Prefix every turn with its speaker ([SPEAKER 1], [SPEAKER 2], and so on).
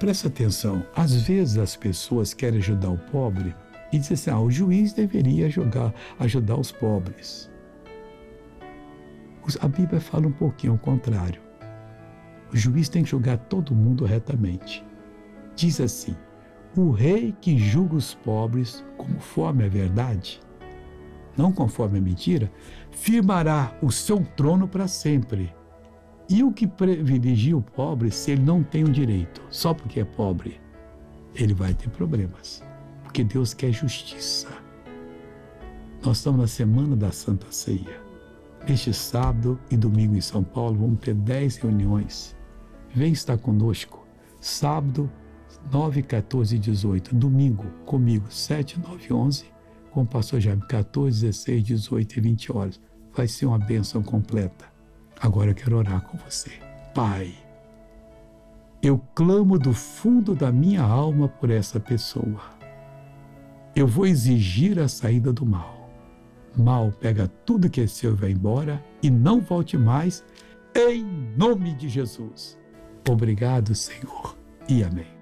[SPEAKER 1] Presta atenção, às vezes as pessoas querem ajudar o pobre e dizem assim: ah, o juiz deveria jogar, ajudar os pobres. A Bíblia fala um pouquinho ao contrário. O juiz tem que julgar todo mundo retamente. Diz assim: o rei que julga os pobres conforme a verdade, não conforme a mentira, firmará o seu trono para sempre. E o que privilegia o pobre, se ele não tem o direito, só porque é pobre, ele vai ter problemas. Porque Deus quer justiça. Nós estamos na semana da Santa Ceia. Neste sábado e domingo em São Paulo, vamos ter 10 reuniões. Vem estar conosco. Sábado, 9, 14 e 18. Domingo, comigo, 7, 9 e 11. Com o pastor Jaime, 14, 16, 18 e 20 horas. Vai ser uma bênção completa. Agora eu quero orar com você. Pai, eu clamo do fundo da minha alma por essa pessoa. Eu vou exigir a saída do mal. Mal pega tudo que é seu e vai embora e não volte mais, em nome de Jesus. Obrigado, Senhor, e amém.